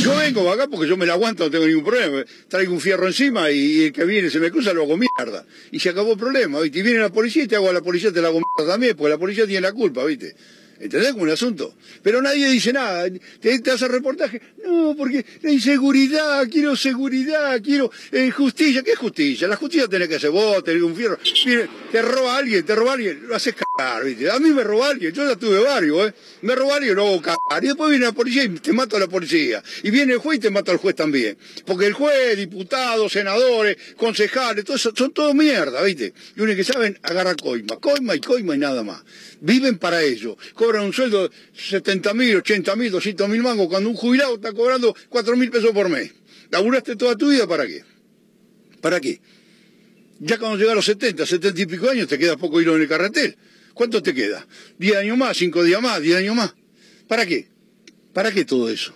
Yo vengo acá porque yo me la aguanto, no tengo ningún problema. Traigo un fierro encima y el que viene se me cruza, lo hago mierda. Y se acabó el problema, ¿viste? Y viene la policía y te hago a la policía, te la hago mierda también, porque la policía tiene la culpa, ¿viste? ¿Entendés? Como un asunto. Pero nadie dice nada. Te, te hace reportaje. No, porque la inseguridad, quiero seguridad, quiero eh, justicia. ¿Qué es justicia? La justicia tiene que hacer vos, tener un fierro. Mire, te roba alguien, te roba alguien, lo haces cagar, ¿viste? A mí me roba alguien, yo ya tuve varios, ¿eh? Me roba alguien, lo hago cagar. Y después viene la policía y te mato a la policía. Y viene el juez y te mata al juez también. Porque el juez, diputados, senadores, concejales, todo eso, son todo mierda, ¿viste? Y uno que saben, agarra coima. Coima y coima y nada más. Viven para ello. Cobran un sueldo de 70 mil, 80 mil, 200 mil mangos, cuando un jubilado está cobrando 4 mil pesos por mes. ¿Laburaste toda tu vida para qué? ¿Para qué? Ya cuando llega a los 70, 70 y pico años, te queda poco hilo en el carretel. ¿Cuánto te queda? ¿10 años más? ¿5 días más? ¿10 años más? ¿Para qué? ¿Para qué todo eso?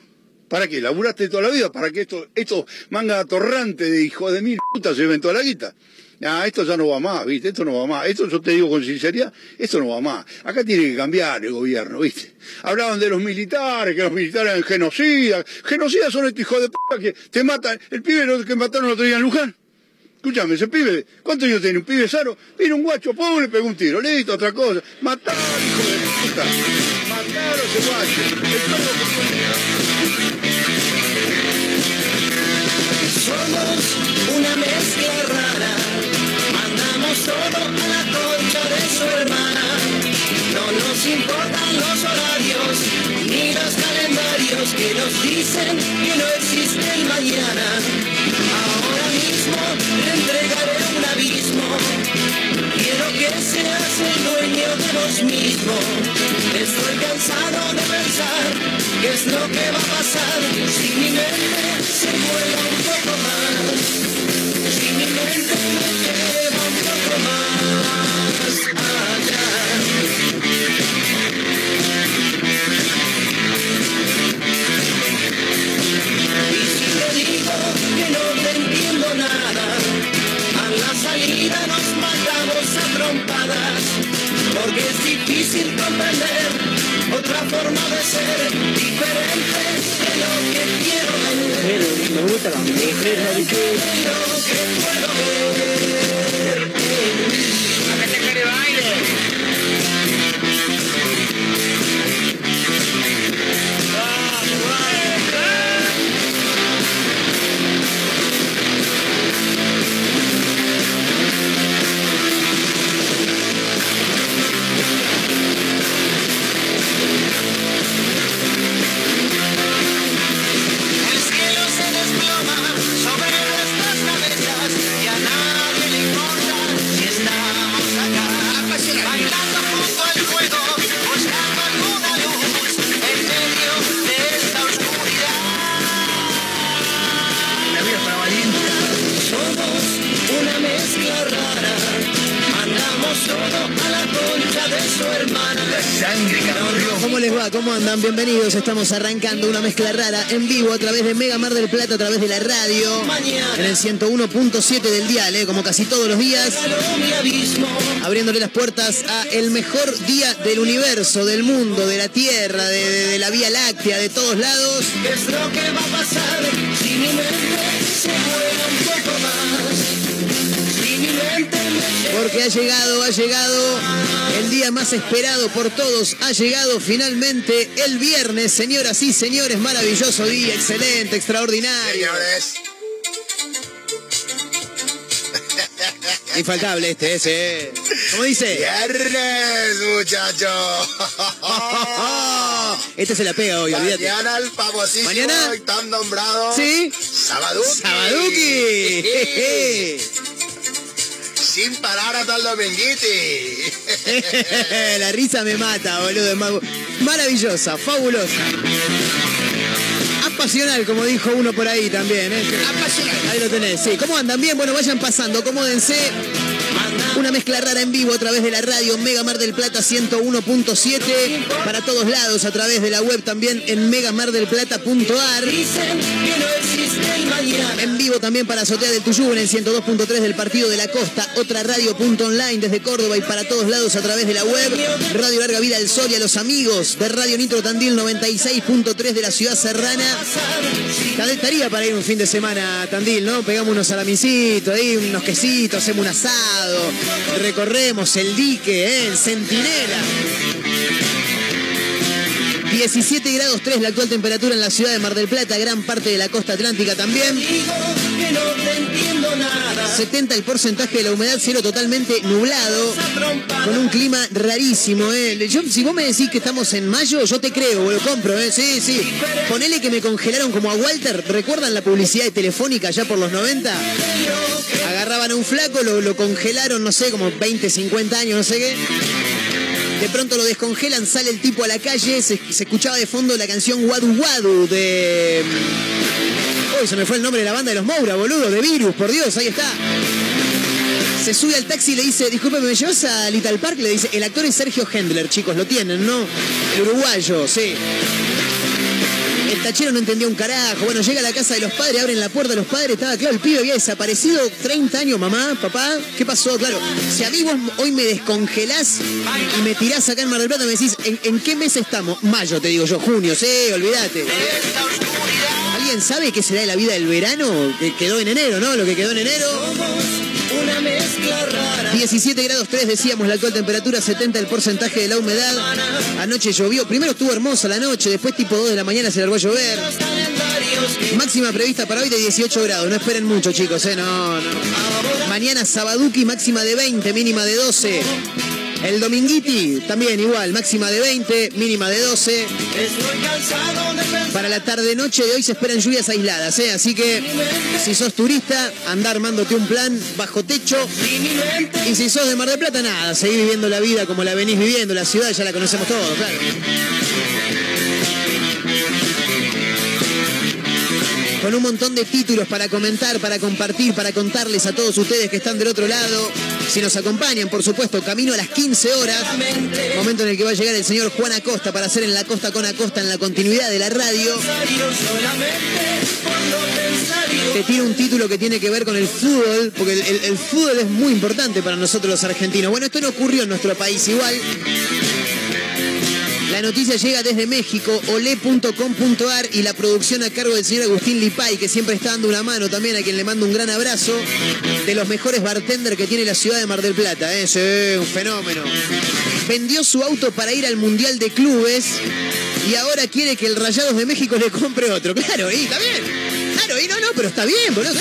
¿Para qué? ¿Laburaste toda la vida? ¿Para que esto, esto manga atorrante de hijo de mil putas se toda la guita? Ah, esto ya no va más, ¿viste? Esto no va más. Esto yo te digo con sinceridad, esto no va más. Acá tiene que cambiar el gobierno, ¿viste? Hablaban de los militares, que los militares eran genocidas. Genocidas son estos hijos de p que te matan. El pibe que mataron el otro día en Luján. Escúchame, ese pibe, ¿cuántos años tiene? Un pibe sano, viene un guacho pobre, pegó un tiro, listo, otra cosa. Matar, hijo de puta. Matar a ese guacho. A la concha de su hermana. No nos importan los horarios ni los calendarios que nos dicen que no existe el mañana. Ahora mismo le entregaré un abismo. Quiero que seas el dueño de vos mismo. Estoy cansado de pensar qué es lo que va a pasar si mi mente se mueve forma de ser diferente de lo que quiero ver. Me gusta la mujer, lo que puedo ver. ¿Cómo andan? Bienvenidos. Estamos arrancando una mezcla rara en vivo a través de Mega Mar del Plata, a través de la radio, en el 101.7 del dial, ¿eh? como casi todos los días, abriéndole las puertas a el mejor día del universo, del mundo, de la Tierra, de, la Vía Láctea, de todos lados. ¿Qué es lo que va a pasar Porque ha llegado, ha llegado el día más esperado por todos. Ha llegado finalmente el viernes, señoras y señores. Maravilloso día, excelente, extraordinario. Señores, Infaltable este, ese. ¿Cómo dice? viernes, muchachos. Este se la pega hoy, olvídate. Mañana el famosísimo ¿Mañana? tan nombrado ¿Sí? Sabaduki. Sabaduki. Sin parar hasta el dominguiti. La risa me mata, boludo. Maravillosa, fabulosa. Apasional, como dijo uno por ahí también. ¿eh? Ahí lo tenés, sí. ¿Cómo andan? Bien, bueno, vayan pasando, acomódense. Una mezcla rara en vivo a través de la radio Mega Mar del Plata 101.7 para todos lados a través de la web también en megamardelplata.ar. En vivo también para Azotea del Tuyú en el 102.3 del Partido de la Costa, otra radio.online desde Córdoba y para todos lados a través de la web, Radio Larga Vida del Sol y a los amigos de Radio Nitro Tandil 96.3 de la ciudad serrana estaría para ir un fin de semana a Tandil, ¿no? Pegamos unos salamicitos, ahí unos quesitos, hacemos un asado, recorremos el dique, ¿eh? el centinela. 17 grados 3 la actual temperatura en la ciudad de Mar del Plata, gran parte de la costa atlántica también. 70 el porcentaje de la humedad, cielo totalmente nublado, con un clima rarísimo. ¿eh? Yo, si vos me decís que estamos en mayo, yo te creo, lo compro, ¿eh? sí, sí. Ponele que me congelaron como a Walter, ¿recuerdan la publicidad de Telefónica ya por los 90? Agarraban a un flaco, lo, lo congelaron, no sé, como 20, 50 años, no sé qué. De pronto lo descongelan, sale el tipo a la calle, se, escuchaba de fondo la canción Wadu Wadu de... Se me fue el nombre de la banda de los Moura, boludo, de Virus, por Dios, ahí está. Se sube al taxi y le dice, disculpe, ¿me llevas a Little Park? Le dice, el actor es Sergio Hendler, chicos, lo tienen, ¿no? Uruguayo, sí. El tachero no entendía un carajo. Bueno, llega a la casa de los padres, abren la puerta de los padres, estaba claro, el pibe había desaparecido 30 años, mamá, papá, ¿qué pasó? Claro, si a mí vos hoy me descongelás y me tirás acá en Mar del Plata, me decís, ¿en, en qué mes estamos? Mayo, te digo yo, junio, sí, olvídate. ¿Alguien sabe qué será de la vida del verano? Que quedó en enero, ¿no? Lo que quedó en enero. Una mezcla rara. 17 grados 3 decíamos la actual temperatura, 70 el porcentaje de la humedad. Anoche llovió, primero estuvo hermosa la noche, después tipo 2 de la mañana se largó a llover. Máxima prevista para hoy de 18 grados, no esperen mucho chicos, eh, no, no. Mañana Sabaduki, máxima de 20, mínima de 12. El Dominguiti también igual, máxima de 20, mínima de 12. estoy cansado de pensar. Para la tarde-noche de hoy se esperan lluvias aisladas, ¿eh? así que si sos turista, anda armándote un plan bajo techo. Y si sos de Mar del Plata, nada, seguí viviendo la vida como la venís viviendo, la ciudad ya la conocemos todos, claro. Un montón de títulos para comentar, para compartir, para contarles a todos ustedes que están del otro lado. Si nos acompañan, por supuesto, camino a las 15 horas. Momento en el que va a llegar el señor Juan Acosta para hacer en la costa con Acosta en la continuidad de la radio. Te tiro un título que tiene que ver con el fútbol, porque el fútbol es muy importante para nosotros los argentinos. Bueno, esto no ocurrió en nuestro país igual. La noticia llega desde México, ole.com.ar y la producción a cargo del señor Agustín Lipay, que siempre está dando una mano también, a quien le mando un gran abrazo, de los mejores bartender que tiene la ciudad de Mar del Plata. ¿eh? Sí, un fenómeno. Vendió su auto para ir al Mundial de Clubes y ahora quiere que el Rayados de México le compre otro. Claro, y está bien. Claro, y no, no, pero está bien, boludo.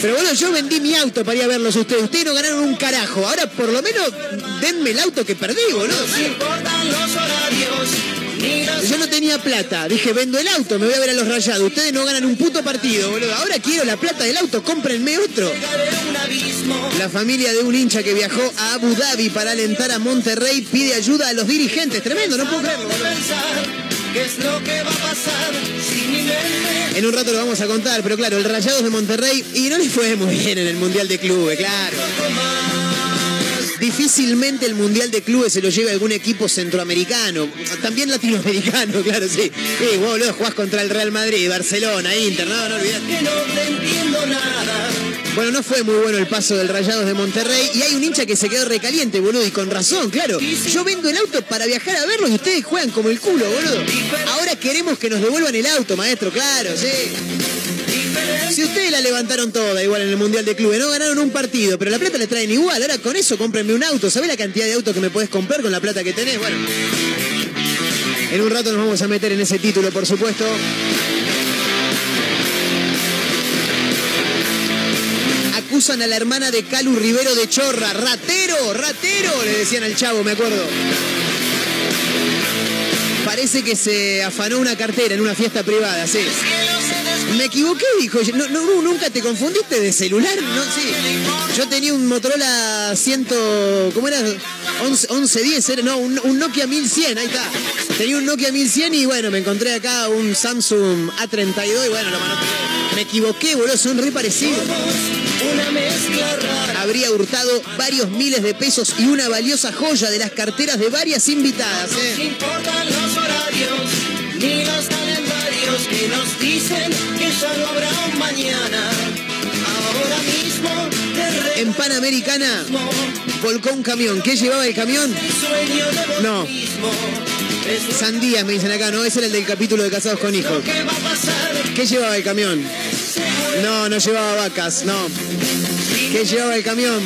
Pero bueno, yo vendí mi auto para ir a verlos a ustedes. Ustedes no ganaron un carajo. Ahora por lo menos denme el auto que perdí, boludo. No importan los horarios. Ni las Yo no tenía plata. Dije, vendo el auto, me voy a ver a los rayados. Ustedes no ganan un puto partido, boludo. Ahora quiero la plata del auto, cómprenme otro. La familia de un hincha que viajó a Abu Dhabi para alentar a Monterrey pide ayuda a los dirigentes. Tremendo, no puedo creerlo. Qué es lo que va a pasar si mi mente En un rato lo vamos a contar, pero claro, el Rayados de Monterrey y no les fue muy bien en el Mundial de Clubes, claro. Difícilmente el Mundial de Clubes se lo lleva algún equipo centroamericano, también latinoamericano, claro, sí. Sí, vos boludo, jugás contra el Real Madrid, Barcelona, Inter, no, no olvidate. que no te entiendo nada. Bueno, no fue muy bueno el paso del Rayados de Monterrey y hay un hincha que se quedó recaliente, boludo, y con razón, claro. Yo vendo el auto para viajar a verlos y ustedes juegan como el culo, boludo. Ahora queremos que nos devuelvan el auto, maestro, claro, sí. Si ustedes la levantaron toda igual en el Mundial de Clubes, no ganaron un partido, pero la plata les traen igual. Ahora con eso cómprenme un auto. ¿Sabés la cantidad de autos que me podés comprar con la plata que tenés? Bueno. En un rato nos vamos a meter en ese título, por supuesto. Acusan a la hermana de Calu Rivero de Chorra. ¡Ratero! ¡Ratero! Le decían al chavo, me acuerdo. Parece que se afanó una cartera en una fiesta privada, sí. Me equivoqué, dijo. No, nunca te confundiste de celular, ¿no? Sí. Yo tenía un Motorola 100, ¿cómo era? 11, 1110, era, no, un, un Nokia 1100, ahí está. Tenía un Nokia 1100 y bueno, me encontré acá un Samsung A32 y bueno, lo manoteé. Me equivoqué, boludo, son re parecidos. Una mezcla rara. Habría hurtado varios miles de pesos y una valiosa joya de las carteras de varias invitadas, No ¿eh? importan los horarios ni los calendarios que nos dicen que ya no habrá un mañana. Ahora mismo te En Panamericana volcó un camión. ¿Qué llevaba el camión? No. mismo. Sandías me dicen acá, ¿no? Ese era el del capítulo de Casados con Hijos. ¿Qué llevaba el camión? No, no llevaba vacas, no. ¿Qué llevaba el camión?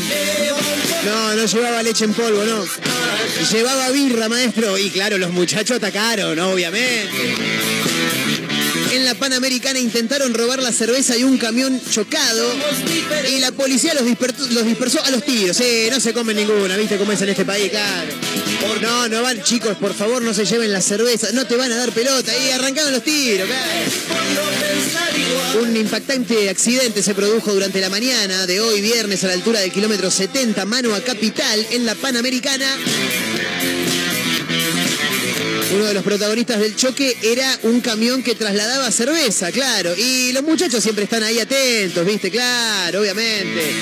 No, no llevaba leche en polvo, no. Llevaba birra, maestro. Y claro, los muchachos atacaron, obviamente. En la Panamericana intentaron robar la cerveza y un camión chocado. Y la policía los, dispersó, a los tiros. Eh, no se comen ninguna, ¿viste cómo es en este país? Claro. No, no van, chicos, por favor, no se lleven la cerveza. No te van a dar pelota. Y arrancaron los tiros. Un impactante accidente se produjo durante la mañana de hoy, viernes, a la altura del kilómetro 70, mano a capital, en la Panamericana. Uno de los protagonistas del choque era un camión que trasladaba cerveza, claro. Y los muchachos siempre están ahí atentos, ¿viste? Claro, obviamente.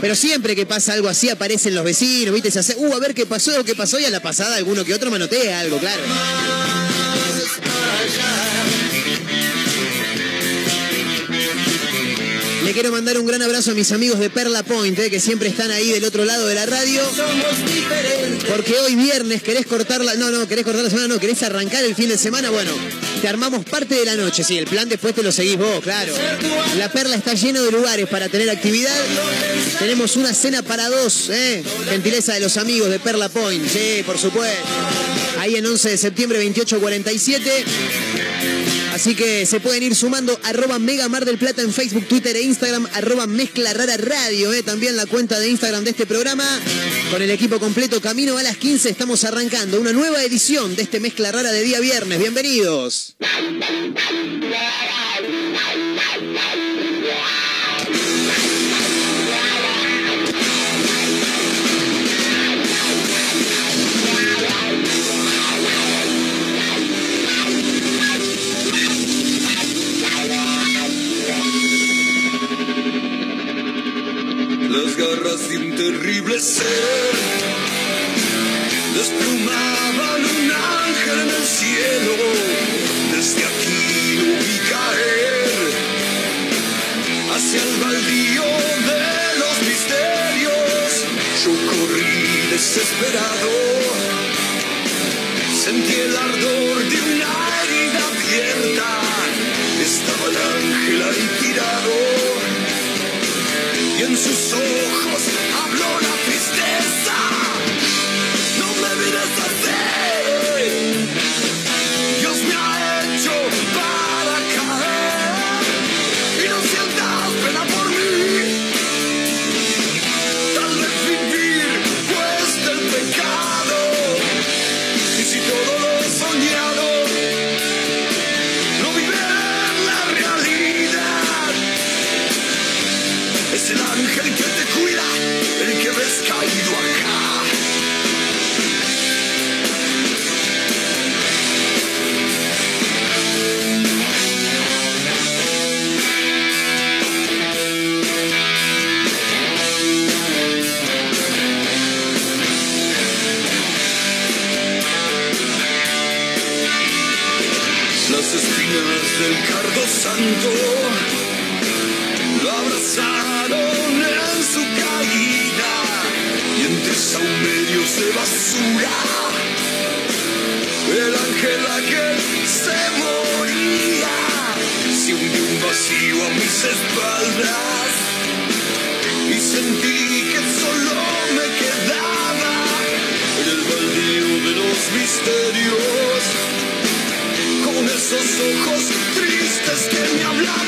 Pero siempre que pasa algo así aparecen los vecinos, ¿viste? Se hace, uh, a ver qué pasó, qué pasó, y a la pasada alguno que otro manotea algo, claro. Le quiero mandar un gran abrazo a mis amigos de Perla Point, eh, que siempre están ahí del otro lado de la radio. Porque hoy viernes querés cortar la. No, no, querés cortar la semana, no, querés arrancar el fin de semana. Bueno, te armamos parte de la noche. Sí, el plan después te lo seguís vos, claro. La Perla está lleno de lugares para tener actividad. Tenemos una cena para dos, ¿eh? Gentileza de los amigos de Perla Point, sí, por supuesto. Ahí en 11 de septiembre, 2847. Así que se pueden ir sumando arroba Mega Mar del Plata en Facebook, Twitter e Instagram, arroba Mezcla Rara Radio, eh, también la cuenta de Instagram de este programa. Con el equipo completo, camino a las 15, estamos arrancando una nueva edición de este Mezcla Rara de día viernes. Bienvenidos. Garras de un terrible ser desplumaban un ángel en el cielo. Desde aquí lo vi caer hacia el baldío de los misterios. Yo corrí desesperado, sentí el ardor de una herida abierta. Estaba el ángel ahí tirado y en sus ojos tristes que me hablaban de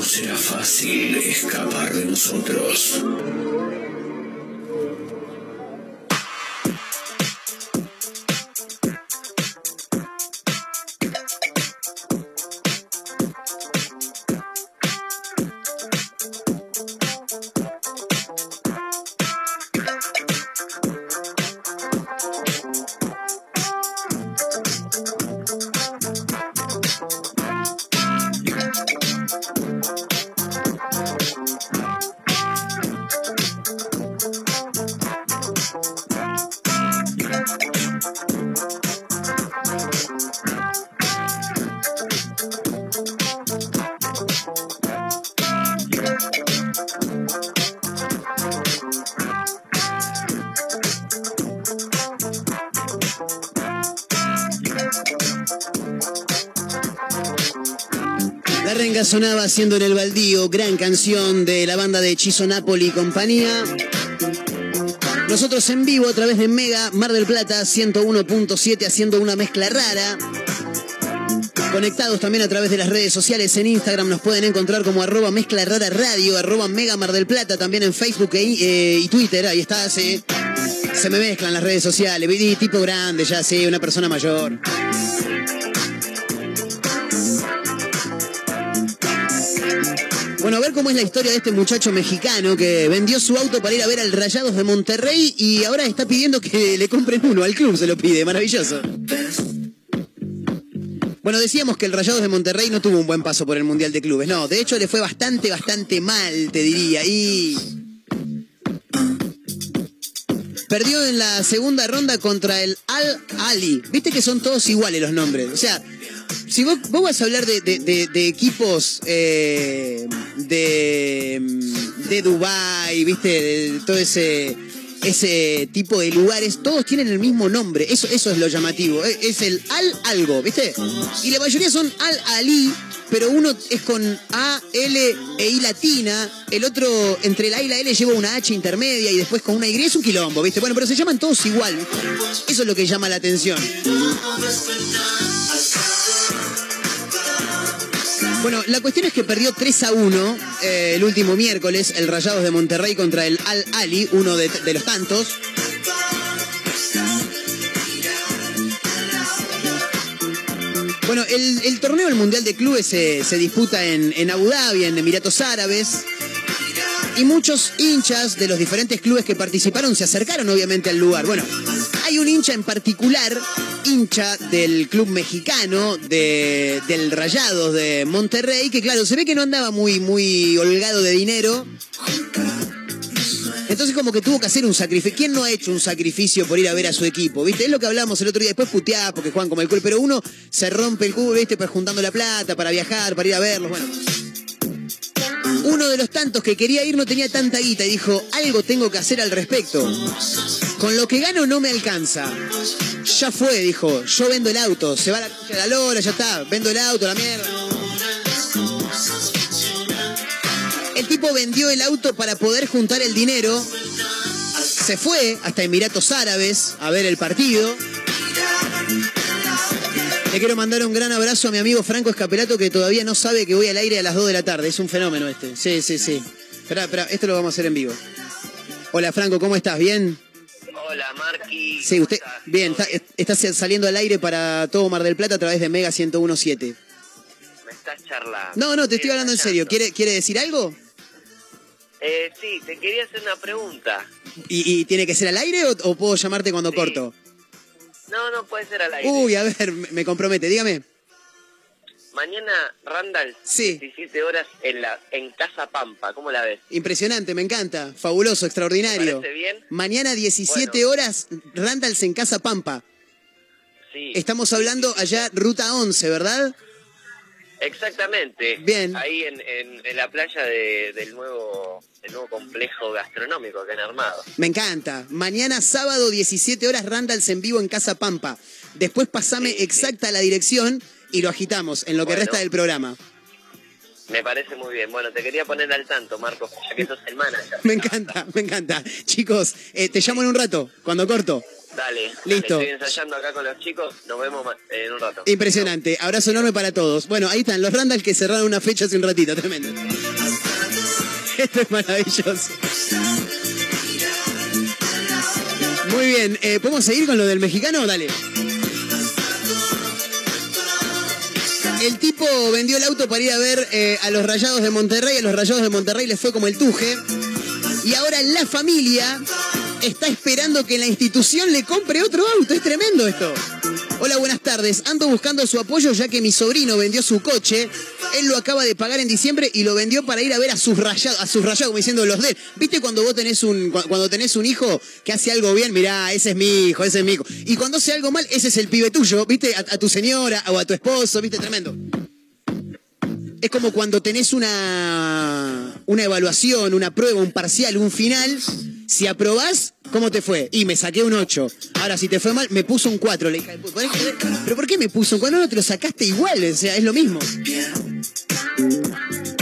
No será fácil escapar de nosotros. Haciendo en el baldío, gran canción de la banda de Hechizo Napoli y compañía. Nosotros en vivo a través de Mega Mar del Plata 101.7 haciendo una mezcla rara. Conectados también a través de las redes sociales en Instagram nos pueden encontrar como arroba mezcla rara radio, arroba Mega Mar del Plata, también en Facebook e- eh, y Twitter, ahí está, sí. Se me mezclan las redes sociales, tipo grande ya, sí, una persona mayor. A ver cómo es la historia de este muchacho mexicano que vendió su auto para ir a ver al Rayados de Monterrey y ahora está pidiendo que le compren uno, al club se lo pide, maravilloso. Bueno, decíamos que el Rayados de Monterrey no tuvo un buen paso por el Mundial de Clubes, no, de hecho le fue bastante, bastante mal, te diría, y... Perdió en la segunda ronda contra el Al Ali. Viste que son todos iguales los nombres. O sea, si vos, vos vas a hablar de, equipos eh, de, de Dubai, viste, de todo ese ese tipo de lugares, todos tienen el mismo nombre. Eso, eso es lo llamativo. Es, es el Al algo, ¿viste? Y la mayoría son Al Ali, pero uno es con A, L e I latina. El otro, entre la I y la L, lleva una H intermedia y después con una Y. Es un quilombo, ¿viste? Bueno, pero se llaman todos igual. Eso es lo que llama la atención. Bueno, la cuestión es que perdió 3 a 1 eh, el último miércoles, el Rayados de Monterrey contra el Al Ali, uno de, los tantos. Bueno, el, torneo del Mundial de Clubes se, se disputa en, en Abu Dhabi, en Emiratos Árabes. Y muchos hinchas de los diferentes clubes que participaron se acercaron obviamente al lugar. Bueno, hay un hincha en particular, hincha del club mexicano, de, del Rayados de Monterrey, que claro, se ve que no andaba muy, muy holgado de dinero. Entonces como que tuvo que hacer un sacrificio. ¿Quién no ha hecho un sacrificio por ir a ver a su equipo? ¿Viste? Es lo que hablamos el otro día. Después puteaba porque juegan como el culo. Pero uno se rompe el culo, ¿viste? Pues juntando la plata para viajar, para ir a verlos. Bueno. Uno de los tantos que quería ir no tenía tanta guita y dijo, algo tengo que hacer al respecto. Con lo que gano no me alcanza. Ya fue, dijo, yo vendo el auto. Se va la, la lora, ya está. Vendo el auto, la mierda. El tipo vendió el auto para poder juntar el dinero. Se fue hasta Emiratos Árabes a ver el partido. Le quiero mandar un gran abrazo a mi amigo Franco Escapelato que todavía no sabe que voy al aire a las 2 de la tarde. Es un fenómeno este. Sí, sí, sí. Espera, espera, esto lo vamos a hacer en vivo. Hola Franco, ¿cómo estás? ¿Bien? Hola, Marqui. Sí, ¿cómo usted. estás? Bien, ¿Todo está- estás saliendo al aire para todo Mar del Plata a través de Mega 1017. Me estás charlando. No, no, te estoy hablando en serio. ¿Quiere, ¿Quiere decir algo? Eh, sí, te quería hacer una pregunta. ¿Y, y tiene que ser al aire o, o puedo llamarte cuando Sí. corto? No, no puede ser al aire. Uy, a ver, me me compromete, dígame. Mañana, Randall, Sí. 17 horas en la en Casa Pampa. ¿Cómo la ves? Impresionante, me encanta. Fabuloso, extraordinario. ¿Te parece bien? Mañana 17 Bueno. horas, Randalls en Casa Pampa. Sí. Estamos hablando allá, ruta 11, ¿verdad? Exactamente. Bien. Ahí en, en- en la playa de- del nuevo del nuevo complejo gastronómico que han armado. Me encanta. Mañana sábado 17 horas Randalls en vivo en Casa Pampa. Después pasame Sí, sí. exacta la dirección y lo agitamos en lo que resta del programa. Me parece muy bien. Bueno, te quería poner al tanto, Marcos, ya que sos el manager. Me encanta, me encanta. Chicos, eh, te llamo en un rato, cuando corto. Dale, dale, Listo. estoy ensayando acá con los chicos. Nos vemos en un rato. Impresionante. Abrazo enorme para todos. Bueno, ahí están los Randall que cerraron una fecha hace un ratito. Tremendo. Esto es maravilloso. Muy bien. eh, ¿Podemos seguir con lo del mexicano? Dale. El tipo vendió el auto para ir a ver eh, a los Rayados de Monterrey. A los Rayados de Monterrey les fue como el tuje. Y ahora la familia está esperando que la institución le compre otro auto. Es tremendo esto. Hola, buenas tardes. Ando buscando su apoyo ya que mi sobrino vendió su coche. Él lo acaba de pagar en diciembre y lo vendió para ir a ver a sus rayados, a sus rayados, como diciendo los de él. ¿Viste cuando vos tenés un, cu- cuando tenés un hijo que hace algo bien? Mirá, ese es mi hijo, ese es mi hijo. Y cuando hace algo mal, ese es el pibe tuyo, ¿viste? A, a tu señora o a tu esposo, ¿viste? Tremendo. Es como cuando tenés una, una evaluación, una prueba, un parcial, un final. Si aprobás, ¿cómo te fue? Y me saqué un 8. Ahora, si te fue mal, me puso un 4. Le dije, "¿Podés creer? ¿pero por qué me puso un 4? No, no, te lo sacaste igual, o sea, es lo mismo.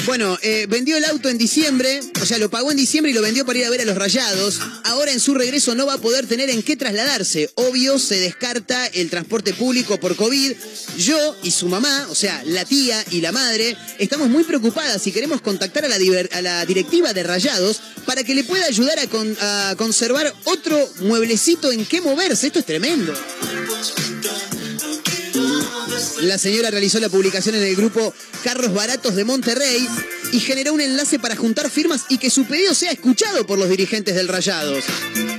Bueno, eh, vendió el auto en diciembre, o sea, lo pagó en diciembre y lo vendió para ir a ver a los rayados. Ahora en su regreso no va a poder tener en qué trasladarse. Obvio, se descarta el transporte público por COVID. Yo y su mamá, o sea, la tía y la madre, estamos muy preocupadas y queremos contactar a la, directiva de rayados para que le pueda ayudar a, a conservar otro mueblecito en qué moverse. Esto es tremendo. La señora realizó la publicación en el grupo Carros Baratos de Monterrey y generó un enlace para juntar firmas y que su pedido sea escuchado por los dirigentes del Rayados.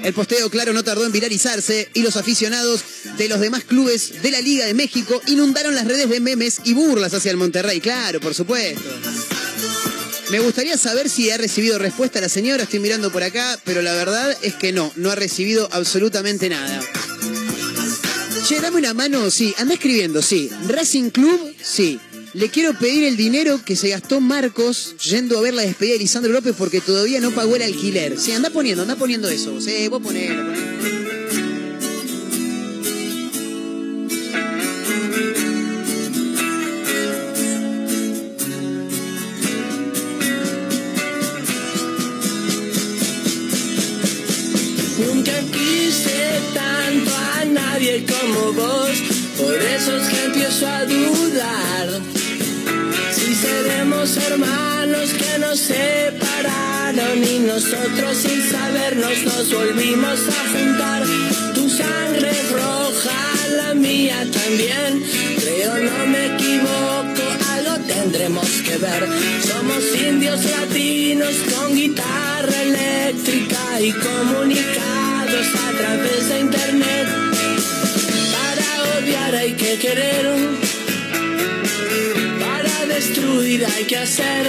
El posteo, claro, no tardó en viralizarse y los aficionados de los demás clubes de la Liga de México inundaron las redes de memes y burlas hacia el Monterrey. Claro, por supuesto. Me gustaría saber si ha recibido respuesta la señora, estoy mirando por acá, pero la verdad es que no, no ha recibido absolutamente nada. Che, dame una mano, sí, anda escribiendo, sí. Racing Club, sí. Le quiero pedir el dinero que se gastó Marcos yendo a ver la despedida de Lisandro López porque todavía no pagó el alquiler. Sí, anda poniendo, anda poniendo eso. Sí, vos ponelo, ponelo. Nadie como vos, por eso es que empiezo a dudar. Si seremos hermanos que nos separaron y nosotros sin sabernos nos volvimos a juntar. Tu sangre es roja, la mía también. Creo no me equivoco, algo tendremos que ver. Somos indios latinos con guitarra eléctrica y comunicados a través de internet. Hay que querer. Para destruir hay que hacer.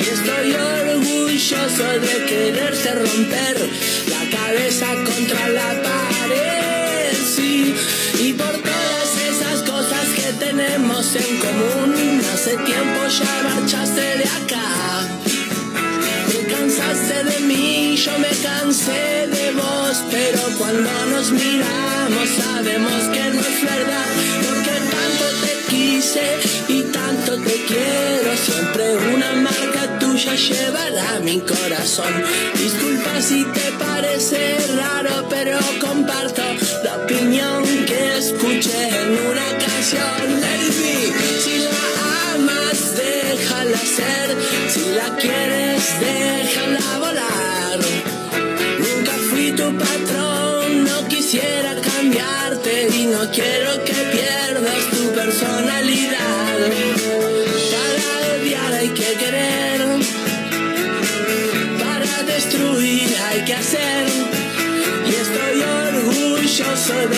Y estoy orgulloso de quererte romper la cabeza contra la pared. Sí, y por todas esas cosas que tenemos en común, hace tiempo ya marchaste de acá. Yo me cansé de vos, pero cuando nos miramos sabemos que no es verdad, porque tanto te quise y tanto te quiero, siempre una marca tuya llevará mi corazón. Disculpa si te parece raro, pero comparto la opinión que escuché en una canción. Be. Si la amas, déjala ser, si la quieres, déjala y no quiero que pierdas tu personalidad. Para odiar hay que querer, para destruir hay que hacer. Y estoy orgulloso de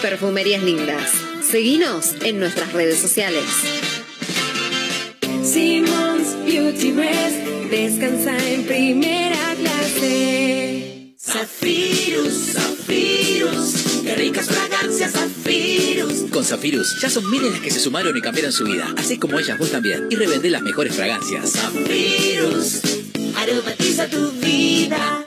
Perfumerías Lindas. Seguinos en nuestras redes sociales. Simmons Beauty Rest descansa en primera clase. Zafirus, Zafirus, qué ricas fragancias Zafirus. Con Zafirus ya son miles las que se sumaron y cambiaron su vida. Así como ellas vos también. Y revendé las mejores fragancias. Zafirus, aromatiza tu vida.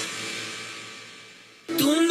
Tú me vuelves loco.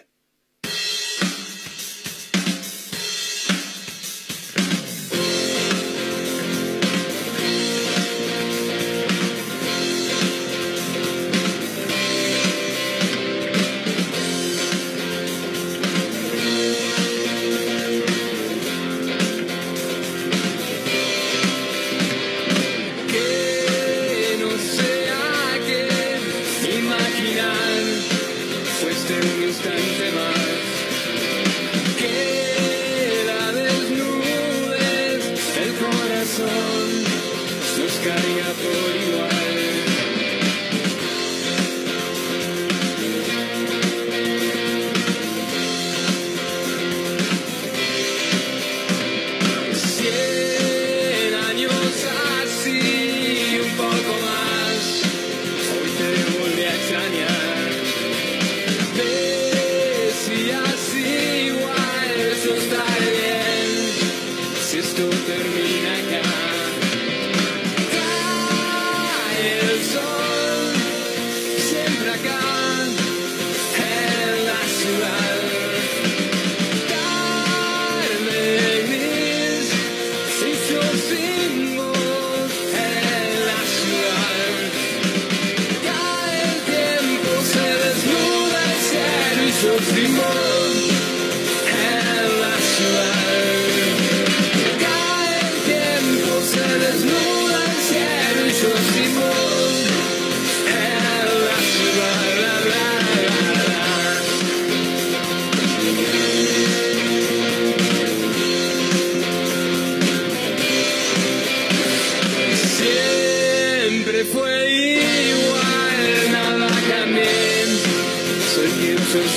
Tiempo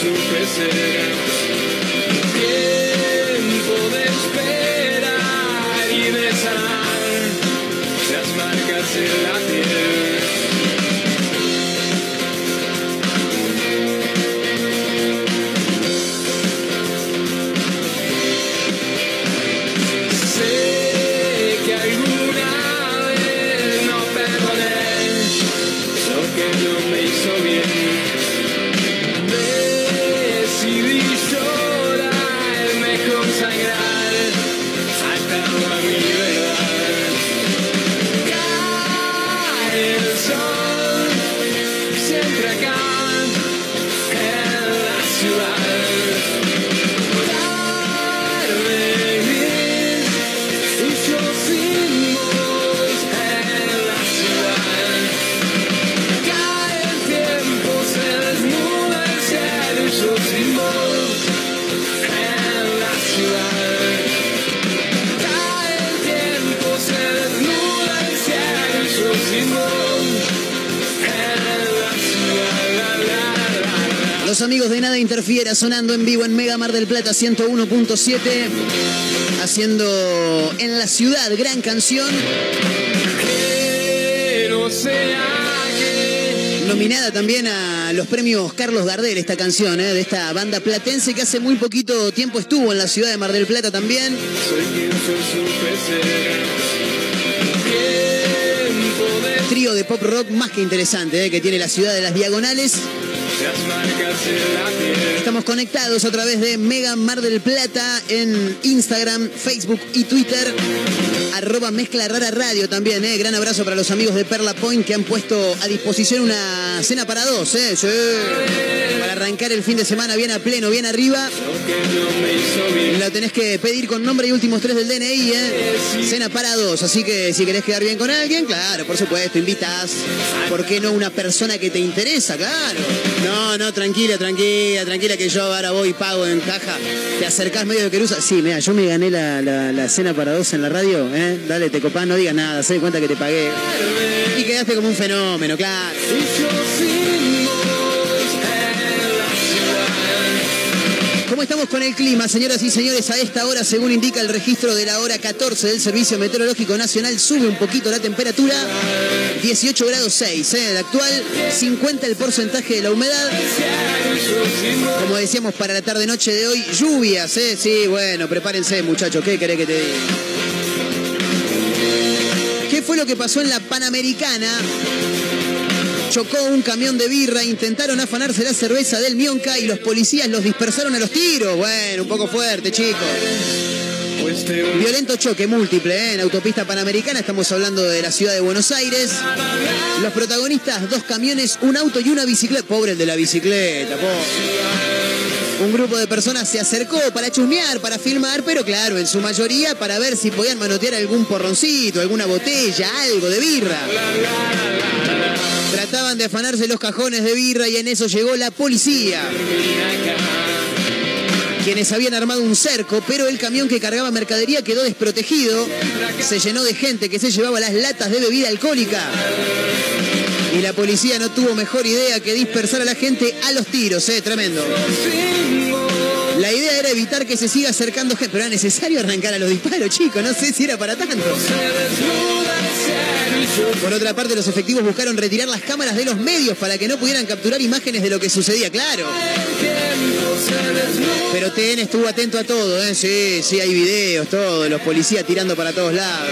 de esperar y de sanar las marcas en la amigos de Nada Interfiera sonando en vivo en Mega Mar del Plata 101.7, haciendo en la ciudad gran canción, Que no sea que nominada también a los premios Carlos Gardel esta canción, eh, de esta banda platense que hace muy poquito tiempo estuvo en la ciudad de Mar del Plata también. soy quien de Trío de pop rock más que interesante, eh, que tiene la ciudad de las diagonales. La. Estamos conectados a través de Mega Mar del Plata en Instagram, Facebook y Twitter. Arroba Mezcla Rara Radio también, ¿eh? Gran abrazo para los amigos de Perla Point que han puesto a disposición una cena para dos, ¿eh? Para arrancar el fin de semana bien a pleno, bien arriba. Lo tenés que pedir con nombre y últimos tres del DNI, ¿eh? Cena para dos, así que si querés quedar bien con alguien, claro, por supuesto, invitas. ¿Por qué no una persona que te interesa? Claro. No, tranquila, tranquila, tranquila que yo ahora voy y pago en caja. Te acercás medio de querusa. Sí, mira, yo me gané la, la- la cena para dos en la radio, ¿eh? Dale, te copás, no digas nada, se cuenta que te pagué. Y quedaste como un fenómeno, claro. Estamos con el clima, señoras y señores? A esta hora, según indica el registro de la hora 14 del Servicio Meteorológico Nacional, sube un poquito la temperatura. 18 grados 6, ¿eh? El actual, 50 el porcentaje de la humedad. Como decíamos para la tarde-noche de hoy, lluvias, ¿eh? Sí, bueno, prepárense, muchachos, ¿qué querés que te diga? ¿Qué fue lo que pasó en la Panamericana? Chocó un camión de birra, intentaron afanarse la cerveza del Mionca y los policías los dispersaron a los tiros. Bueno, un poco fuerte, chicos. Violento choque múltiple ¿eh? en autopista panamericana, estamos hablando de la ciudad de Buenos Aires. Los protagonistas, dos camiones, un auto y una bicicleta. Pobre el de la bicicleta. Un grupo de personas se acercó para chusmear, para filmar, pero claro, en su mayoría para ver si podían manotear algún porroncito, alguna botella, algo de birra. Trataban de afanarse los cajones de birra y en eso llegó la policía. Quienes habían armado un cerco, pero el camión que cargaba mercadería quedó desprotegido. Se llenó de gente que se llevaba las latas de bebida alcohólica. Y la policía no tuvo mejor idea que dispersar a la gente a los tiros, ¿eh? Tremendo. La idea era evitar que se siga acercando gente, pero era necesario arrancar a los disparos, chicos, no sé si era para tanto. Por otra parte, los efectivos buscaron retirar las cámaras de los medios para que no pudieran capturar imágenes de lo que sucedía, claro. Pero TN estuvo atento a todo, ¿eh? Sí, sí, hay videos, todo, los policías tirando para todos lados.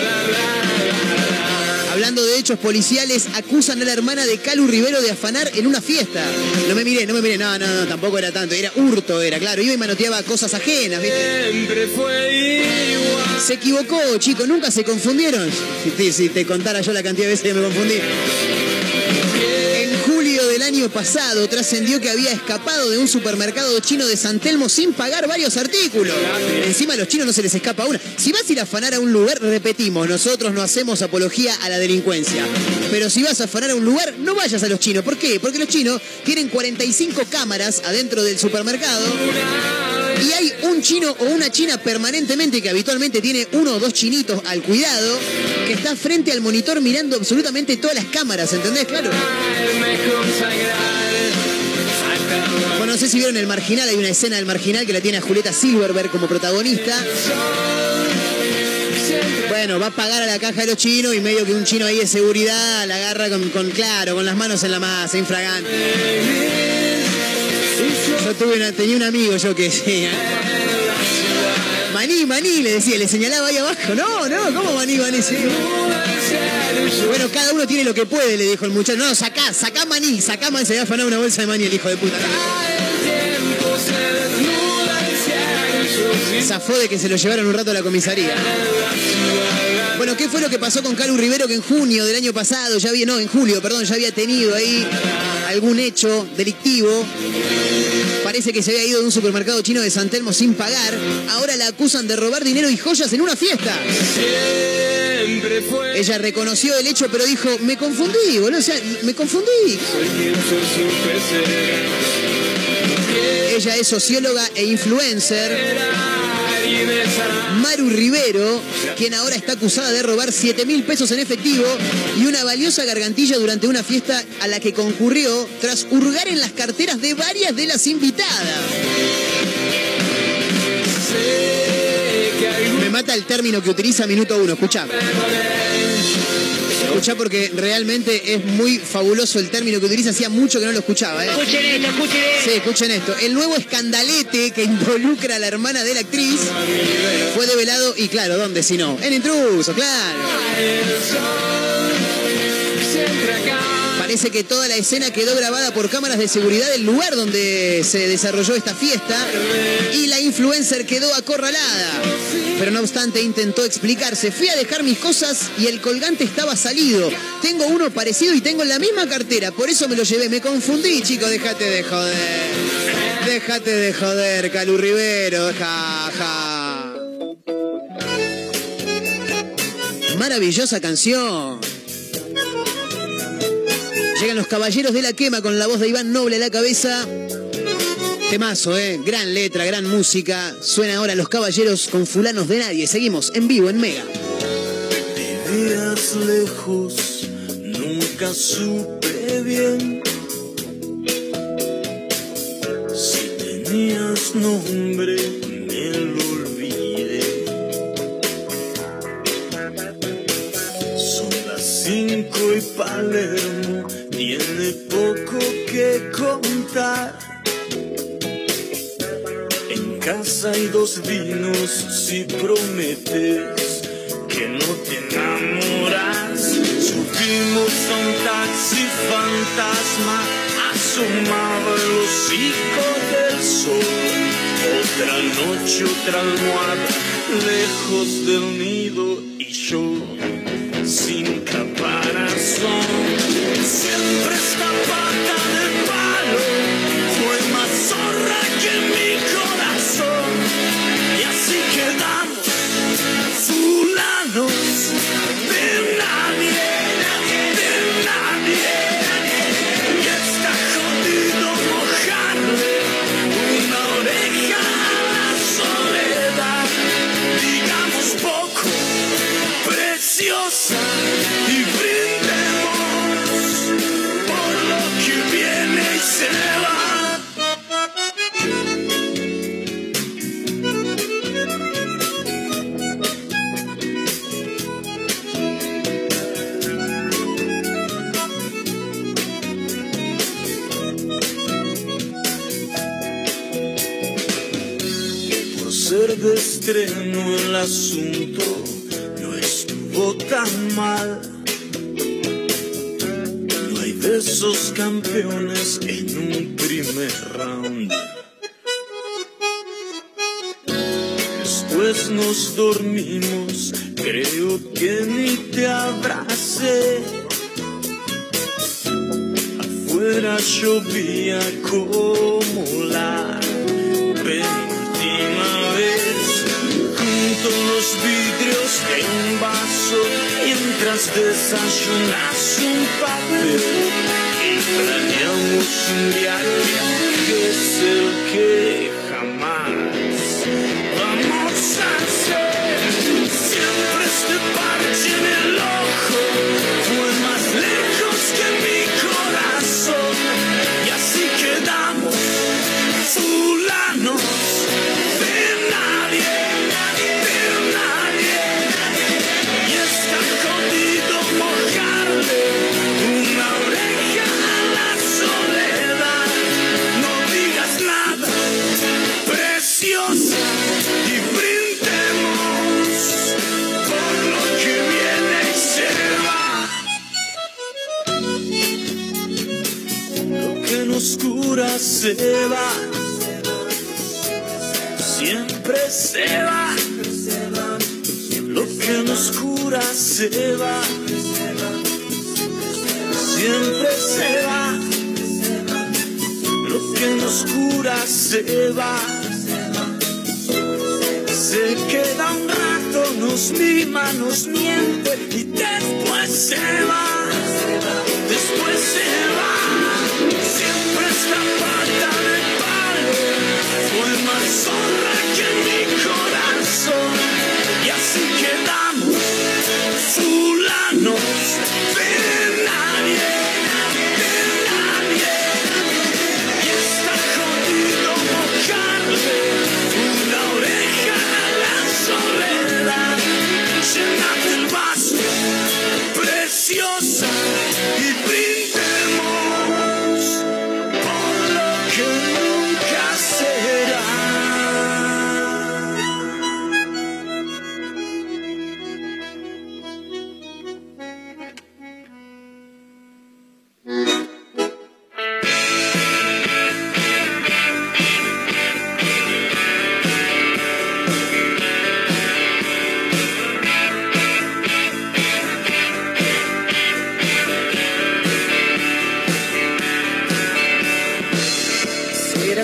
Hablando de hechos policiales, acusan a la hermana de Calu Rivero de afanar en una fiesta. No me miré, no me miré, no, no, no, tampoco era tanto, era hurto, era, claro, iba y manoteaba cosas ajenas, ¿viste? Siempre fue igual. Se equivocó, chicos, nunca se confundieron. Si te, si te contara yo la cantidad de veces que me confundí. Año pasado trascendió que había escapado de un supermercado chino de San Telmo sin pagar varios artículos. Encima a los chinos no se les escapa una. Si vas a ir a afanar a un lugar, repetimos, nosotros no hacemos apología a la delincuencia. Pero si vas a afanar a un lugar, no vayas a los chinos. ¿Por qué? Porque los chinos tienen 45 cámaras adentro del supermercado. Y hay un chino o una china permanentemente que habitualmente tiene uno o dos chinitos al cuidado que está frente al monitor mirando absolutamente todas las cámaras, ¿entendés? Claro. Sé si vieron el marginal, hay una escena del marginal que la tiene a Julieta Silverberg como protagonista. Bueno, va a pagar a la caja de los chinos y medio que un chino ahí de seguridad la agarra con, con claro, con las manos en la masa, infragante. Yo tuve una- tenía un amigo yo que decía. Maní, maní, le decía, le señalaba ahí abajo. No, no, ¿cómo maní, maní? Sí. Bueno, cada uno tiene lo que puede, le dijo el muchacho. No, sacá, sacá maní, sacá maní. Se había afanado una bolsa de maní el hijo de puta. Zafó de que se lo llevaron un rato a la comisaría. Bueno, ¿qué fue lo que pasó con Calu Rivero que en junio del año pasado, ya había, no, en julio, perdón, ya había tenido ahí algún hecho delictivo? Parece que se había ido de un supermercado chino de San Telmo sin pagar. Ahora la acusan de robar dinero y joyas en una fiesta. Ella reconoció el hecho, pero dijo, me confundí, boludo, o sea, me confundí. Ella es socióloga e influencer. Maru Rivero, quien ahora está acusada de robar 7 mil pesos en efectivo y una valiosa gargantilla durante una fiesta a la que concurrió tras hurgar en las carteras de varias de las invitadas. Me mata el término que utiliza Minuto Uno, escuchá. Escuchá porque realmente es muy fabuloso el término que utiliza, hacía mucho que no lo escuchaba. ¿eh? Escuchen esto, escuchen esto. Sí, escuchen esto. El nuevo escandalete que involucra a la hermana de la actriz fue develado, y claro, ¿dónde si no? En intruso, claro. Parece que toda la escena quedó grabada por cámaras de seguridad del lugar donde se desarrolló esta fiesta y la influencer quedó acorralada. Pero no obstante intentó explicarse. Fui a dejar mis cosas y el colgante estaba salido. Tengo uno parecido y tengo en la misma cartera. Por eso me lo llevé. Me confundí, chicos. Déjate de joder. Déjate de joder, Calu Rivero. Ja, ja. Maravillosa canción. Llegan los caballeros de la quema con la voz de Iván Noble a la cabeza. Temazo, ¿eh? Gran letra, gran música. Suena ahora Los Caballeros con Fulanos de Nadie. Seguimos en vivo en Mega. Vivías lejos, nunca supe bien si tenías nombre, me lo olvidé. Son las cinco y Palermo tiene poco que contar. En casa hay dos vinos si prometes que no te enamoras. Subimos a un taxi fantasma, asomaba el hocico del sol. Otra noche, otra almohada, lejos del nido y yo sin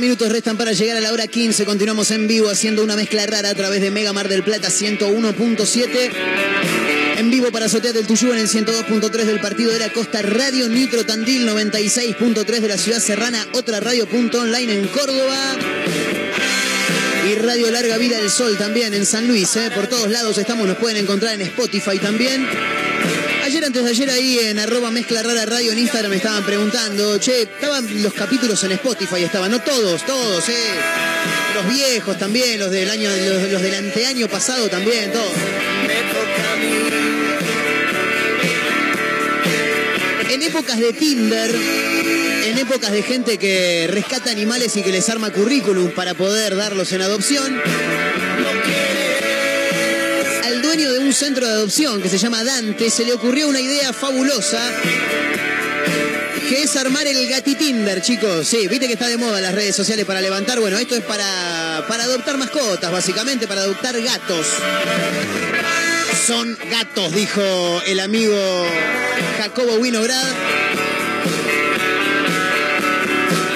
minutos restan para llegar a la hora 15. Continuamos en vivo haciendo una mezcla rara a través de Mega Mar del Plata 101.7. En vivo para Azotea del Tuyú en el 102.3 del partido de la Costa Radio, Nitro Tandil 96.3 de la ciudad serrana, otra radio.online en Córdoba. Y Radio Larga Vida del Sol también en San Luis, eh, por todos lados estamos, nos pueden encontrar en Spotify también. Antes de ayer, ahí en arroba mezcla rara radio en Instagram me estaban preguntando, che, estaban los capítulos en Spotify, estaban, no todos, todos, eh. Los viejos también, los del año, los, los del anteaño pasado también, todos. En épocas de Tinder, en épocas de gente que rescata animales y que les arma currículum para poder darlos en adopción, centro de adopción que se llama Dante se le ocurrió una idea fabulosa que es armar el gatitinder, chicos. Sí, viste que está de moda las redes sociales para levantar. Bueno, esto es para, para adoptar mascotas, básicamente, para adoptar gatos. Son gatos, dijo el amigo Jacobo Winograd.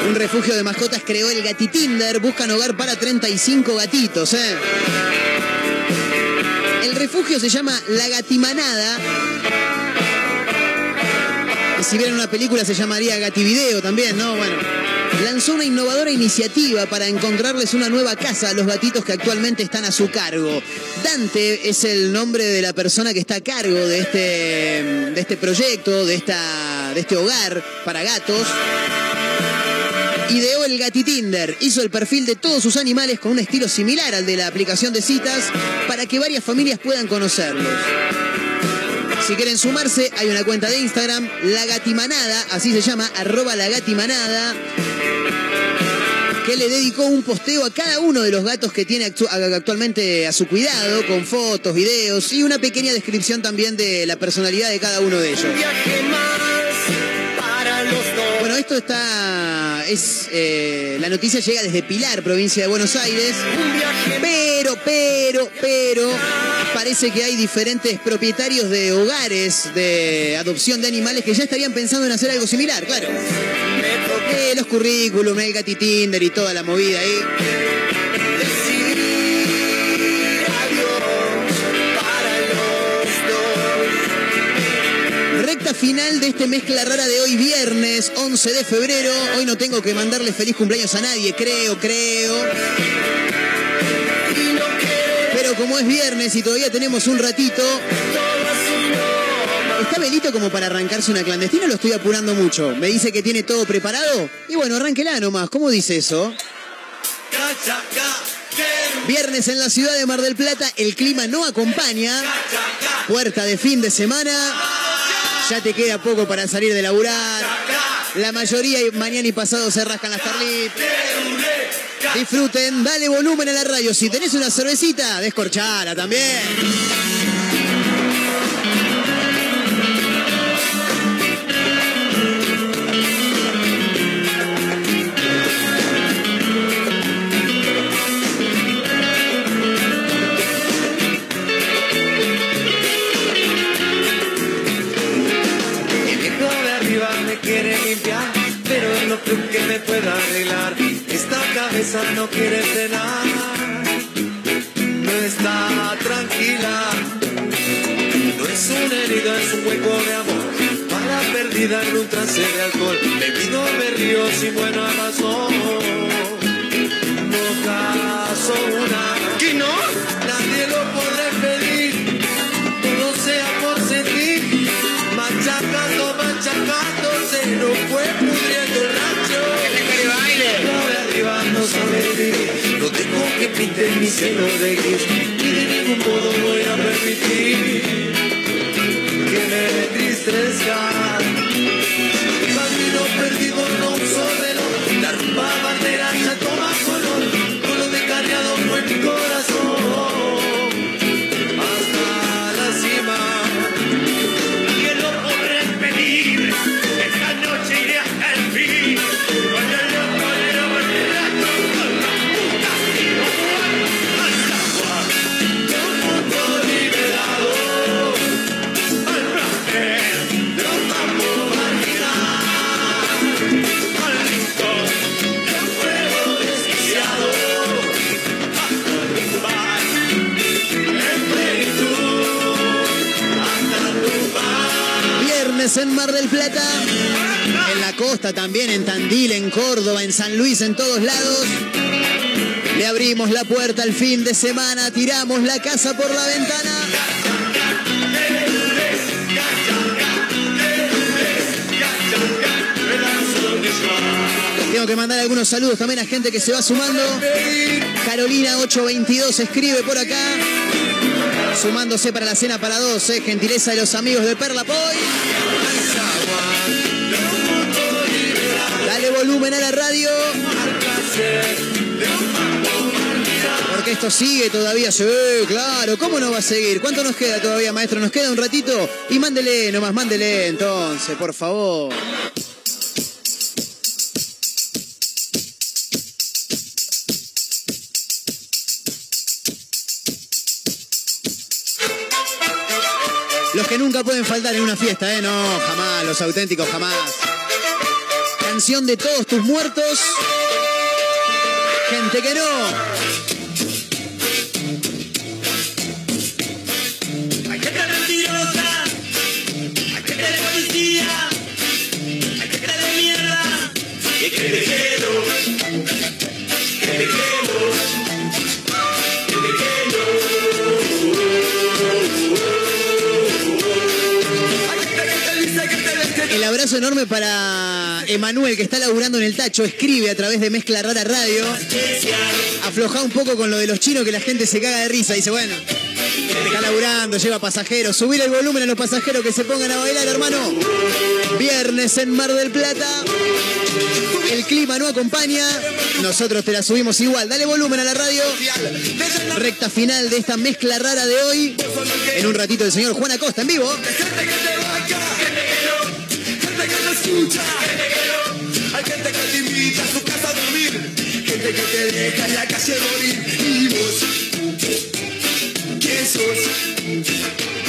Un refugio de mascotas creó el Gatitinder. Buscan hogar para 35 gatitos, ¿eh? Refugio se llama La Gatimanada. Si vieran una película se llamaría Gativideo también, ¿no? Bueno. Lanzó una innovadora iniciativa para encontrarles una nueva casa a los gatitos que actualmente están a su cargo. Dante es el nombre de la persona que está a cargo de este, de este proyecto, de, esta, de este hogar para gatos. Ideó el Gatitinder, hizo el perfil de todos sus animales con un estilo similar al de la aplicación de citas para que varias familias puedan conocerlos. Si quieren sumarse, hay una cuenta de Instagram, La Gatimanada, así se llama, arroba La Gatimanada, que le dedicó un posteo a cada uno de los gatos que tiene actu- actualmente a su cuidado, con fotos, videos y una pequeña descripción también de la personalidad de cada uno de ellos. Esto está. es eh, La noticia llega desde Pilar, provincia de Buenos Aires. Pero, pero, pero. Parece que hay diferentes propietarios de hogares de adopción de animales que ya estarían pensando en hacer algo similar, claro. Eh, los currículum, el Gati Tinder y toda la movida ahí. Final de este mezcla rara de hoy viernes 11 de febrero. Hoy no tengo que mandarle feliz cumpleaños a nadie, creo, creo. Pero como es viernes y todavía tenemos un ratito, ¿Está Belito como para arrancarse una clandestina lo estoy apurando mucho? Me dice que tiene todo preparado. Y bueno, arránquela nomás. ¿Cómo dice eso? Viernes en la ciudad de Mar del Plata, el clima no acompaña. Puerta de fin de semana. Ya te queda poco para salir de laburar. La mayoría mañana y pasado se rascan las tarlitas. Disfruten, dale volumen a la radio. Si tenés una cervecita, descorchala también. Que me pueda arreglar. Esta cabeza no quiere frenar, no está tranquila. No es un herido, es un hueco de amor. Para perdida en un trance de alcohol. Bebido me río sin buena razón. No caso pintar mi cielo de gris. Y de ningún modo voy a permitir en San Luis, en todos lados. Le abrimos la puerta al fin de semana, tiramos la casa por la ventana. Tengo que mandar algunos saludos también a gente que se va sumando. Carolina822 escribe por acá. Sumándose para la cena para dos, eh, gentileza de los amigos de Perla Poy. Esto sigue todavía, sí, claro. ¿Cómo no va a seguir? ¿Cuánto nos queda todavía, maestro? ¿Nos queda un ratito? Y mándele, nomás mándele entonces, por favor. Los que nunca pueden faltar en una fiesta, ¿eh? No, jamás, los auténticos jamás. Canción de todos tus muertos. Gente que no. Para Emanuel, que está laburando en el tacho, escribe a través de Mezcla Rara Radio. Afloja un poco con lo de los chinos que la gente se caga de risa. Dice, bueno, está laburando, lleva pasajeros. Subir el volumen a los pasajeros que se pongan a bailar, hermano. Viernes en Mar del Plata. El clima no acompaña. Nosotros te la subimos igual. Dale volumen a la radio. Recta final de esta mezcla rara de hoy. En un ratito el señor Juan Acosta en vivo. Hay gente que te invita a su casa a dormir. Gente que te deja en la calle morir. Y vos, ¿quién sos?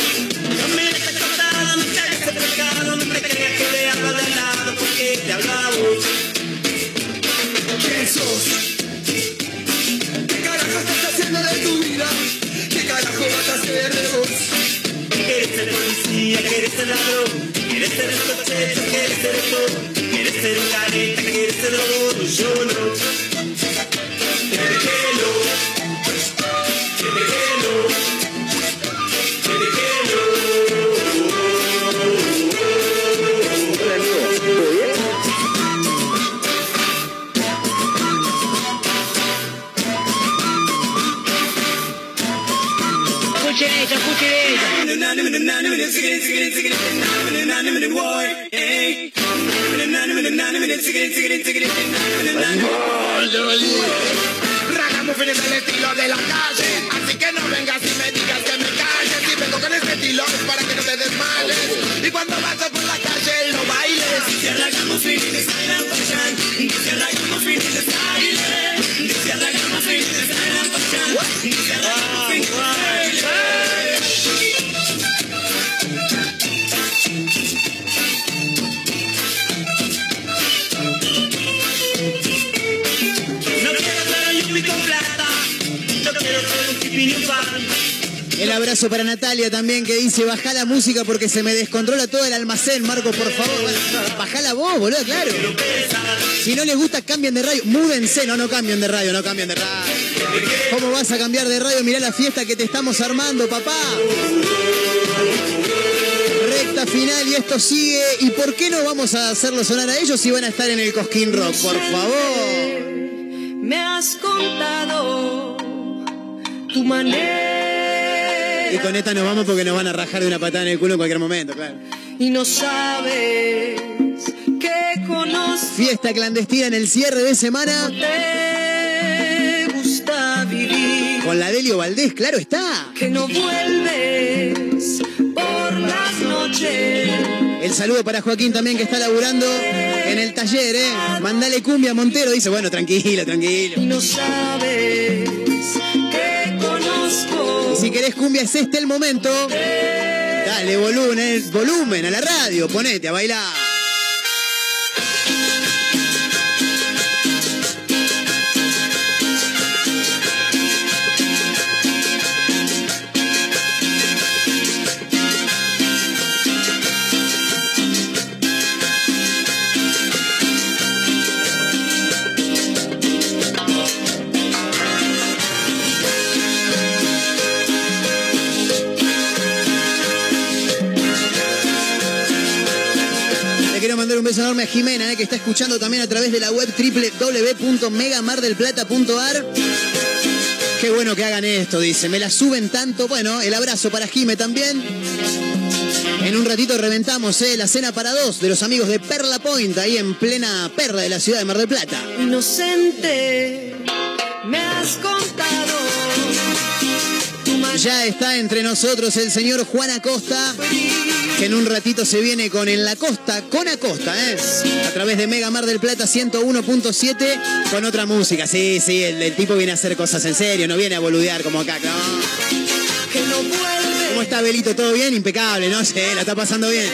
Ser todo, quieres ser careta, quieres ser yo no. Déjelo, déjelo, Escuchen eso, escuchen eso. Ragamuffin es el estilo de la calle, así que no vengas y me digas que me calles. Si vengo con este estilo es para que no te desmayes. Y cuando vas por El abrazo para Natalia también que dice, baja la música porque se me descontrola todo el almacén, Marco, por favor. Bueno, bajala vos, boludo, claro. Si no les gusta, cambien de radio. Múdense, no, no cambien de radio, no cambien de radio. ¿Cómo vas a cambiar de radio? Mirá la fiesta que te estamos armando, papá. Recta final y esto sigue. ¿Y por qué no vamos a hacerlo sonar a ellos si van a estar en el Cosquín Rock? Por favor. Me has contado tu manera Y con esta nos vamos porque nos van a rajar de una patada en el culo en cualquier momento, claro. y no sabes que conozco. Fiesta clandestina en el cierre de semana. Te gusta vivir, Con la Delio Valdés, claro está. que no vuelves por las El saludo para Joaquín también que está laburando en el taller, ¿eh? Mandale cumbia a Montero. Dice, bueno, tranquilo, tranquilo. Y no sabes que conozco. Si querés cumbia, es este el momento. Dale volumen, eh, volumen a la radio, ponete a bailar. Beso enorme a Jimena, eh, que está escuchando también a través de la web www.megamardelplata.ar. Qué bueno que hagan esto, dice. Me la suben tanto. Bueno, el abrazo para Jime también. En un ratito reventamos eh, la cena para dos de los amigos de Perla Point, ahí en plena perla de la ciudad de Mar del Plata. Inocente, me has contado. Ya está entre nosotros el señor Juan Acosta, que en un ratito se viene con En la Costa, con Acosta, ¿eh? A través de Mega Mar del Plata 101.7, con otra música. Sí, sí, el, el tipo viene a hacer cosas en serio, no viene a boludear como acá, ¿no? ¿Cómo está Belito? ¿Todo bien? Impecable, ¿no? Sí, la está pasando bien.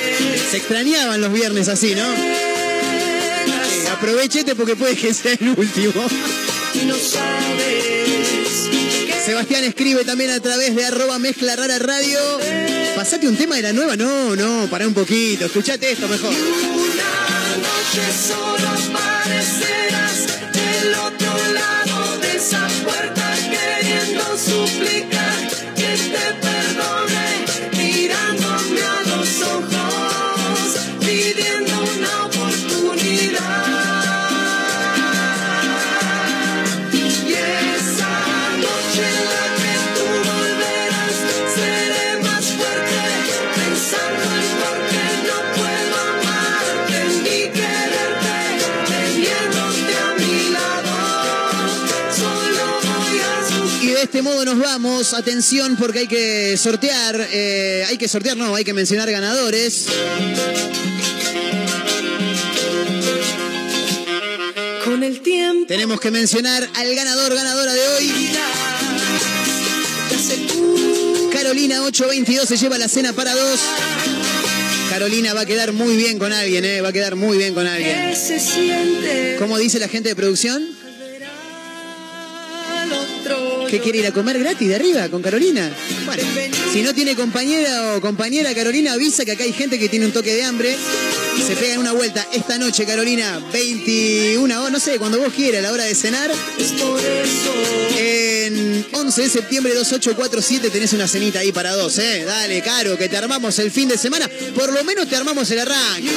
Se extrañaban los viernes así, ¿no? Sí, aprovechete porque puede que sea el último. Y no sabes que Sebastián escribe también a través de arroba mezcla rara radio. Pasate un tema de la nueva. No, no, pará un poquito. Escuchate esto mejor. Vamos. Atención porque hay que sortear. eh, hay que sortear, no, hay que mencionar ganadores. con el tiempo tenemos que mencionar al ganador, ganadora de hoy. Carolina 822 se lleva la cena para dos. Carolina va a quedar muy bien con alguien, ¿eh? Va a quedar muy bien con alguien. se siente ¿Cómo dice la gente de producción? ¿Qué quiere ir a comer gratis de arriba con Carolina? Si no tiene compañera o compañera Carolina, avisa que acá hay gente que tiene un toque de hambre. Se pega en una vuelta esta noche, Carolina, 21 o no sé, cuando vos quieras, a la hora de cenar. En 11 de septiembre 2847 tenés una cenita ahí para dos, ¿eh? Dale, Caro, que te armamos el fin de semana. Por lo menos te armamos el arranque.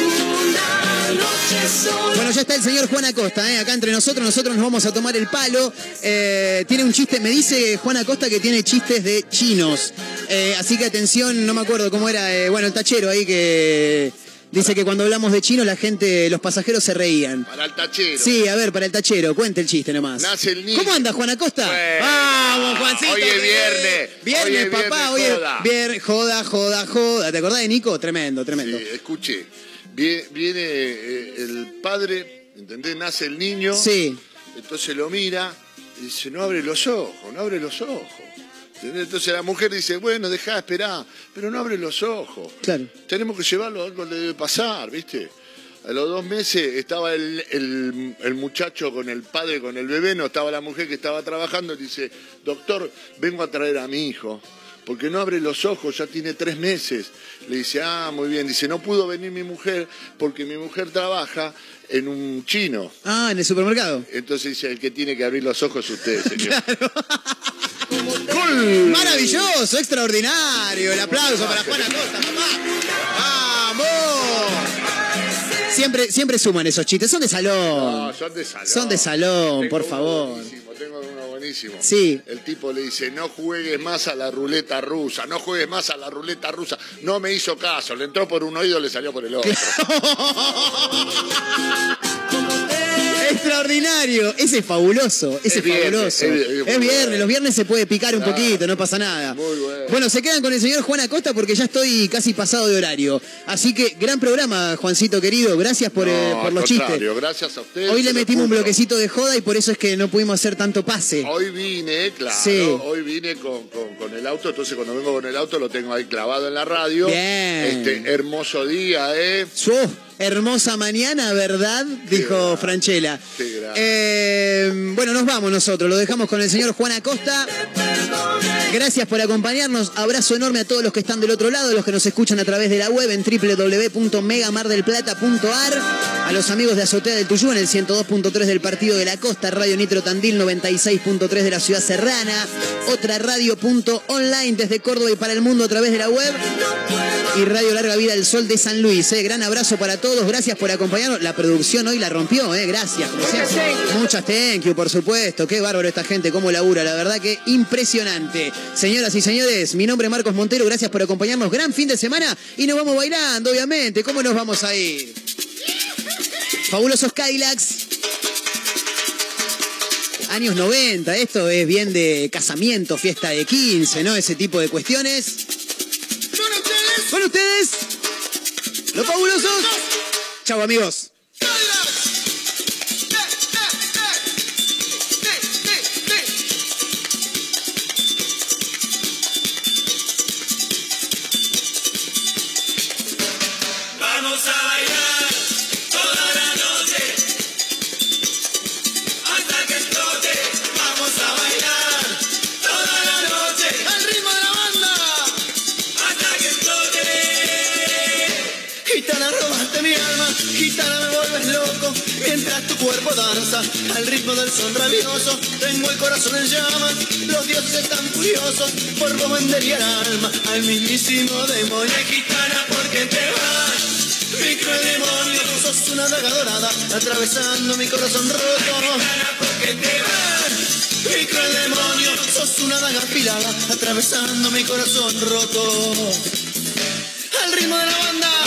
Bueno, ya está el señor Juan Acosta, ¿eh? acá entre nosotros. Nosotros nos vamos a tomar el palo. Eh, tiene un chiste, me dice Juan Acosta que tiene chistes de chinos. Eh, así que atención, no me acuerdo cómo era, bueno, el tachero ahí que dice que cuando hablamos de chino la gente, los pasajeros se reían. Para el tachero. Sí, a ver, para el tachero, cuente el chiste nomás. Nace el niño. ¿Cómo anda Juan Acosta? Bueno. Vamos, Juancito. Hoy es viernes. Viernes, Hoy es papá, viernes, hoy es joda. joda, joda, joda. ¿Te acordás de Nico? Tremendo, tremendo. Sí, escuche, viene, eh, el padre, ¿entendés? Nace el niño. Sí. Entonces lo mira y dice, no abre los ojos, no abre los ojos. ¿Entendés? Entonces la mujer dice, bueno, deja esperar, pero no abre los ojos. Claro. Tenemos que llevarlo, algo le debe pasar, ¿viste? A los dos meses estaba el, el- el muchacho con el padre, con el bebé, no estaba la mujer que estaba trabajando, y dice, doctor, vengo a traer a mi hijo, porque no abre los ojos, ya tiene tres meses. Le dice, ah, muy bien, dice, no pudo venir mi mujer porque mi mujer trabaja en un chino. Ah, en el supermercado. Entonces dice, el que tiene que abrir los ojos es usted, señor. Maravilloso, extraordinario. El aplauso para Juan Acosta, papá. ¡Vamos! Siempre, siempre suman esos chistes, son de salón. No, son de salón. Son de salón, Tengo por favor. buenísimo, tengo buenísimo. Sí. El tipo le dice, no juegues más a la ruleta rusa, no juegues más a la ruleta rusa. No me hizo caso, le entró por un oído, le salió por el otro. Extraordinario, ese es fabuloso, ese es, viernes, fabuloso. es viernes, bueno. los viernes se puede picar un poquito, no pasa nada. Muy bueno. Bueno, se quedan con el señor Juan Acosta porque ya estoy casi pasado de horario. Así que gran programa, Juancito querido, gracias por, No, eh, por al los chistes. Gracias a ustedes. Hoy le metimos un bloquecito de joda y por eso es que no pudimos hacer tanto pase. Hoy vine, claro, Sí. hoy vine con, con- con el auto, entonces cuando vengo con el auto lo tengo ahí clavado en la radio. Bien. Este hermoso día, ¿eh? Su hermosa mañana, ¿verdad? Dijo Franchella. Eh, bueno, nos vamos nosotros, lo dejamos con el señor Juan Acosta. Gracias por acompañarnos. Abrazo enorme a todos los que están del otro lado, los que nos escuchan a través de la web en www.megamardelplata.ar. A los amigos de Azotea del Tuyú en el 102.3 del Partido de la Costa, Radio Nitro Tandil 96.3 de la Ciudad Serrana, otra radio.online desde Córdoba y para el mundo a través de la web y Radio Larga Vida del Sol de San Luis. ¿eh? Gran abrazo para todos, gracias por acompañarnos. La producción hoy la rompió, ¿eh? gracias. Muchas thank you, por supuesto. Qué bárbaro esta gente, cómo labura, la verdad que impresionante. Señoras y señores, mi nombre es Marcos Montero, gracias por acompañarnos. Gran fin de semana y nos vamos bailando, obviamente. ¿Cómo nos vamos a ir? Fabulosos Kylax. Años 90, esto es bien de casamiento, fiesta de 15, ¿no? Ese tipo de cuestiones. Con ustedes, los fabulosos. Chau amigos. Tu cuerpo danza al ritmo del son rabioso, tengo el corazón en llamas. Los dioses están furiosos, por vos vendería el alma al mismísimo demonio. Gitana, ¿por qué te vas? Mi cruel demonio, sos una daga dorada, atravesando mi corazón roto. ¿por qué te vas? Mi cruel demonio, sos una daga afilada, atravesando mi corazón roto. Al ritmo de la banda,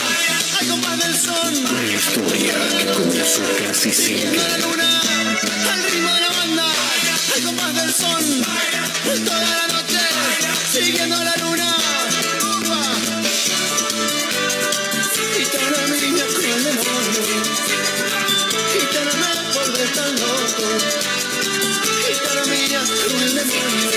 corazón. Una historia que comenzó casi sin la luna, al ritmo de la banda, al compás del son. Toda la noche, siguiendo la luna. Gitana mía con el demonio, gitana me volvés tan loco, gitana mía con el demonio.